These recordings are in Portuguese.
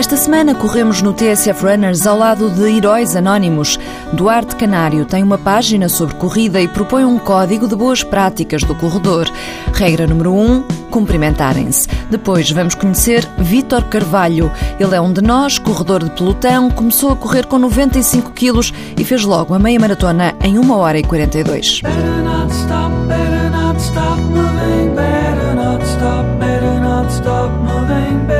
Esta semana corremos no TSF Runners ao lado de heróis anónimos. Duarte Canário tem uma página sobre corrida e propõe um código de boas práticas do corredor. Regra número 1: um, cumprimentarem-se. Depois vamos conhecer Vítor Carvalho. Ele é um de nós, corredor de pelotão, começou a correr com 95 quilos e fez logo a meia maratona em 1 hora e 42. Better not stop, better not stop moving, better not stop, moving, better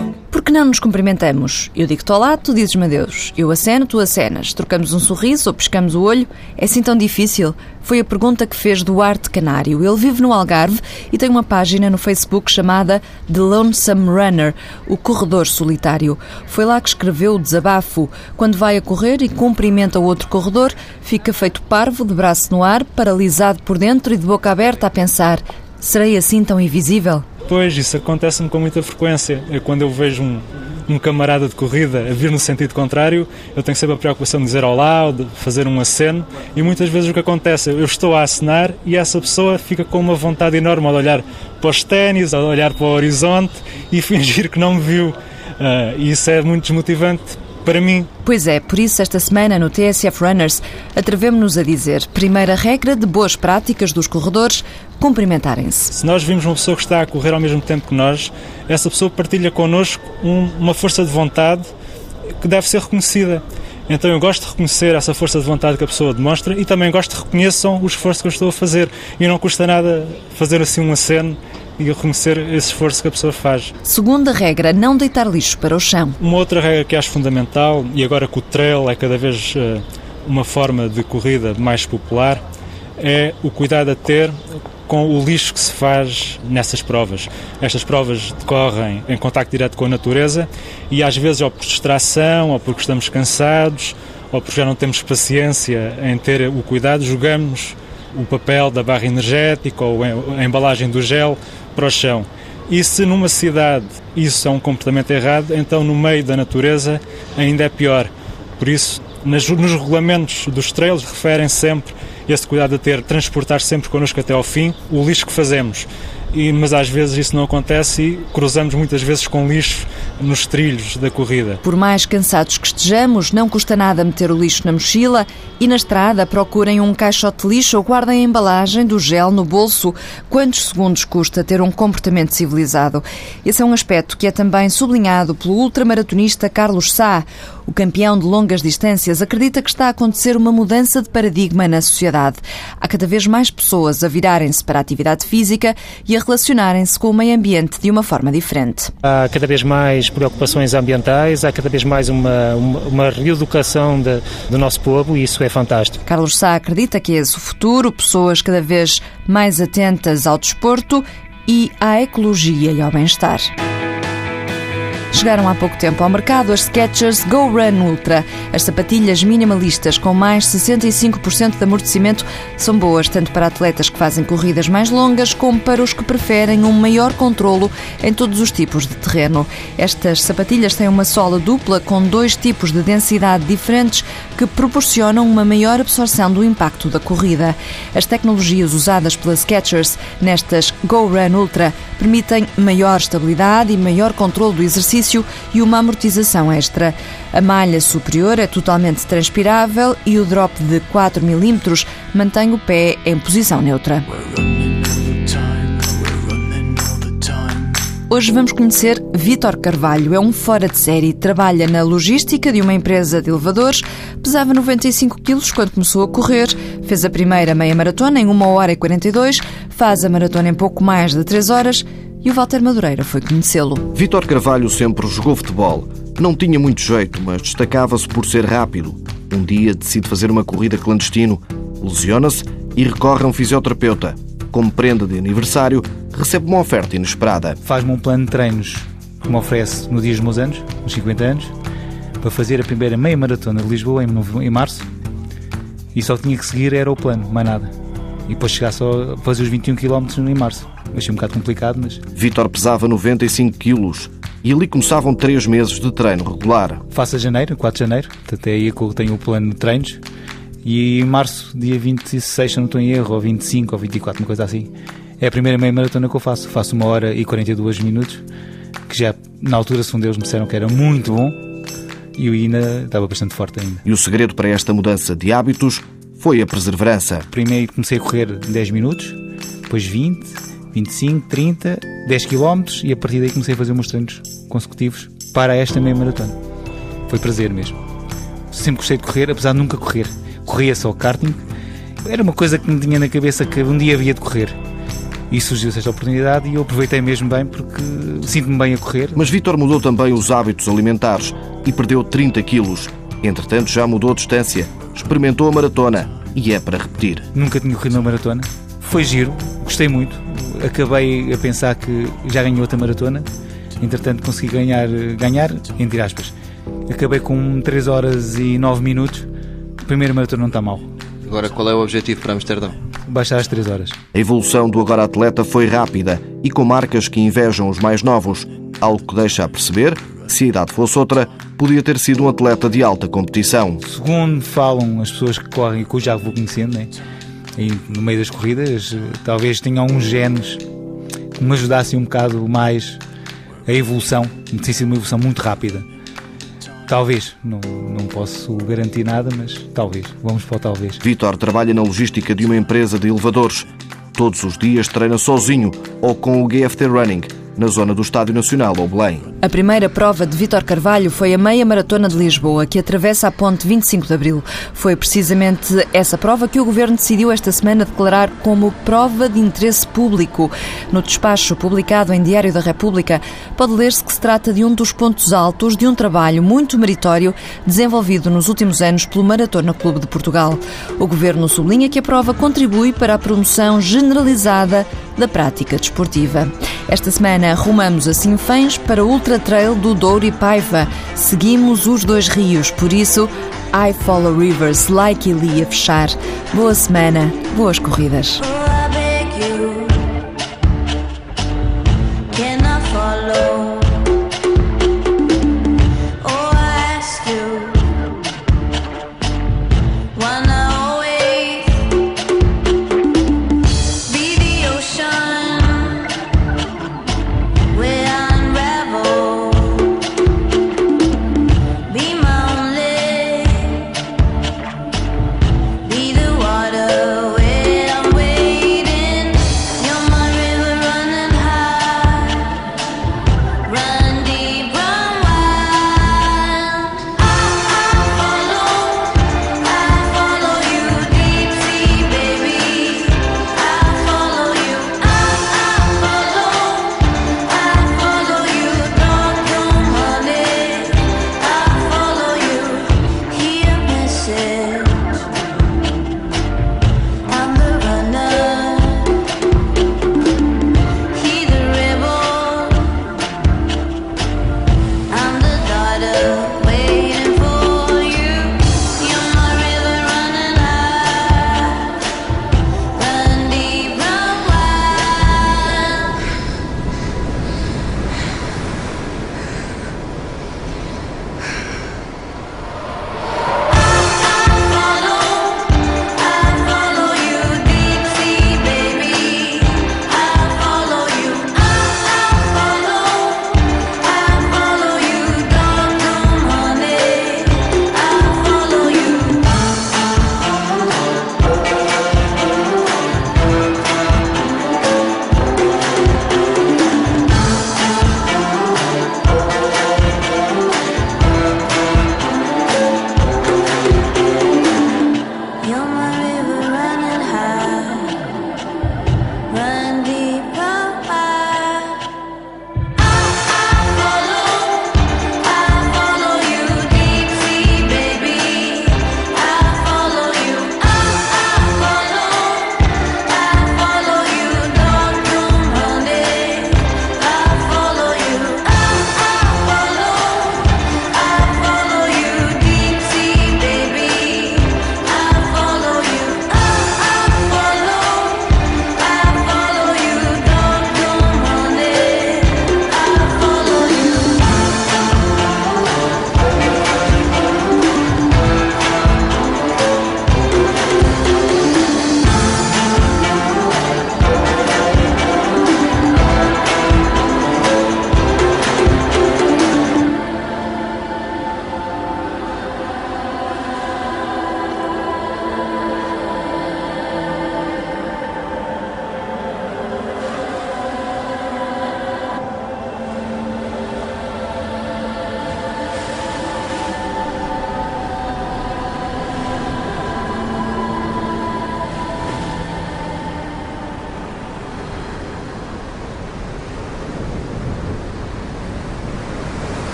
Que não nos cumprimentamos? Eu digo-te olá, tu dizes-me adeus. Eu aceno, tu acenas. Trocamos um sorriso ou pescamos o olho? É assim tão difícil? Foi a pergunta que fez Duarte Canário. Ele vive no Algarve e tem uma página no Facebook chamada The Lonesome Runner, o corredor solitário. Foi lá que escreveu o desabafo. Quando vai a correr e cumprimenta o outro corredor, fica feito parvo, de braço no ar, paralisado por dentro e de boca aberta a pensar: serei assim tão invisível? Pois, isso acontece-me com muita frequência. É quando eu vejo um, um camarada de corrida a vir no sentido contrário, eu tenho sempre a preocupação de dizer olá ou de fazer um aceno e muitas vezes o que acontece, eu estou a acenar e essa pessoa fica com uma vontade enorme de olhar para os ténis, a olhar para o horizonte e fingir que não me viu. Uh, isso é muito desmotivante para mim. Pois é, por isso esta semana no TSF Runners atrevemos-nos a dizer: primeira regra de boas práticas dos corredores, cumprimentarem-se. Se nós vimos uma pessoa que está a correr ao mesmo tempo que nós, essa pessoa partilha connosco um, uma força de vontade que deve ser reconhecida. Então eu gosto de reconhecer essa força de vontade que a pessoa demonstra e também gosto de reconheçam o esforço que eu estou a fazer. E não custa nada fazer assim um aceno e reconhecer esse esforço que a pessoa faz. Segunda regra, não deitar lixo para o chão. Uma outra regra que acho fundamental, e agora que o trail é cada vez uh, uma forma de corrida mais popular, é o cuidado a ter com o lixo que se faz nessas provas. Estas provas decorrem em contacto direto com a natureza e às vezes ou por distração, ou porque estamos cansados, ou porque já não temos paciência em ter o cuidado, jogamos o papel da barra energética ou a embalagem do gel para o chão. E se numa cidade isso é um comportamento errado, então no meio da natureza ainda é pior. Por isso, nos regulamentos dos trails referem sempre esse cuidado de ter, transportar sempre connosco até ao fim o lixo que fazemos. E, mas às vezes isso não acontece e cruzamos muitas vezes com lixo nos trilhos da corrida. Por mais cansados que estejamos, não custa nada meter o lixo na mochila e na estrada procurem um caixote de lixo ou guardem a embalagem do gel no bolso. Quantos segundos custa ter um comportamento civilizado? Esse é um aspecto que é também sublinhado pelo ultramaratonista Carlos Sá. O campeão de longas distâncias acredita que está a acontecer uma mudança de paradigma na sociedade. Há cada vez mais pessoas a virarem-se para a atividade física e a relacionarem-se com o meio ambiente de uma forma diferente. Há cada vez mais preocupações ambientais, há cada vez mais uma, uma, uma reeducação de, do nosso povo e isso é fantástico. Carlos Sá acredita que é esse o futuro, pessoas cada vez mais atentas ao desporto e à ecologia e ao bem-estar. Chegaram há pouco tempo ao mercado as Skechers Go Run Ultra. As sapatilhas minimalistas com mais 65% de amortecimento são boas tanto para atletas que fazem corridas mais longas como para os que preferem um maior controlo em todos os tipos de terreno. Estas sapatilhas têm uma sola dupla com dois tipos de densidade diferentes que proporcionam uma maior absorção do impacto da corrida. As tecnologias usadas pela Skechers nestas Go Run Ultra permitem maior estabilidade e maior controle do exercício e uma amortização extra. A malha superior é totalmente transpirável e o drop de 4 mm mantém o pé em posição neutra. Hoje vamos conhecer Vítor Carvalho. É um fora de série, trabalha na logística de uma empresa de elevadores, pesava 95 quilos quando começou a correr, fez a primeira meia maratona em 1 hora e 42, faz a maratona em pouco mais de 3 horas e o Walter Madureira foi conhecê-lo. Vítor Carvalho sempre jogou futebol. Não tinha muito jeito, mas destacava-se por ser rápido. Um dia decide fazer uma corrida clandestino, lesiona-se e recorre a um fisioterapeuta. Como prenda de aniversário, recebe uma oferta inesperada. Faz-me um plano de treinos que me oferece no dia dos meus anos, nos 50 anos, para fazer a primeira meia maratona de Lisboa em, março. E só tinha que seguir era o plano, mais nada. E depois chegar só a fazer os 21 km em março. Achei um bocado complicado, mas. Vítor pesava 95 quilos e ali começavam três meses de treino regular. Faço a janeiro, 4 de janeiro, até aí que eu tenho o plano de treinos. E em março, dia 26, se não estou em erro, ou 25 ou 24, uma coisa assim, É a primeira meia maratona que eu faço. Faço uma hora e 42 minutos, que já na altura, segundo eles, me disseram que era muito bom e eu ainda estava bastante forte ainda. E o segredo para esta mudança de hábitos foi a perseverança. Primeiro comecei a correr 10 minutos, depois 20, 25, 30, 10 km e a partir daí comecei a fazer meus treinos consecutivos para esta meia maratona. Foi prazer mesmo. Sempre gostei de correr, apesar de nunca correr. Corria só karting. Era uma coisa que me tinha na cabeça que um dia havia de correr. E surgiu-se esta oportunidade e eu aproveitei mesmo bem porque sinto-me bem a correr. Mas Vítor mudou também os hábitos alimentares e perdeu 30 quilos. Entretanto, já mudou a distância, experimentou a maratona e é para repetir. Nunca tinha corrido uma maratona. Foi giro, gostei muito. Acabei a pensar que já ganhei outra maratona. Entretanto, consegui ganhar, ganhar entre aspas. Acabei com 3 horas e 9 minutos. A primeira maratona não está mal. Agora, qual é o objetivo para Amsterdão? Baixar as 3 horas. A evolução do agora atleta foi rápida e com marcas que invejam os mais novos, algo que deixa a perceber que, se a idade fosse outra, podia ter sido um atleta de alta competição. Segundo falam as pessoas que correm, que eu já vou conhecendo, né? E no meio das corridas, talvez tenham uns genes que me ajudassem um bocado mais a evolução. Tem sido uma evolução muito rápida. Talvez, não, não posso garantir nada, mas talvez. Vamos para o talvez. Vítor trabalha na logística de uma empresa de elevadores. Todos os dias treina sozinho ou com o GFT Running na zona do Estádio Nacional ou Belém. A primeira prova de Vítor Carvalho foi a meia maratona de Lisboa, que atravessa a ponte 25 de Abril. Foi precisamente essa prova que o Governo decidiu esta semana declarar como prova de interesse público. No despacho publicado em Diário da República, pode ler-se que se trata de um dos pontos altos de um trabalho muito meritório desenvolvido nos últimos anos pelo Maratona Clube de Portugal. O Governo sublinha que a prova contribui para a promoção generalizada da prática desportiva. Esta semana rumamos a Sinfãs para o Ultra Trail do Douro e Paiva. Seguimos os dois rios, por isso, I Follow Rivers, like Ili a fechar. Boa semana, boas corridas. follow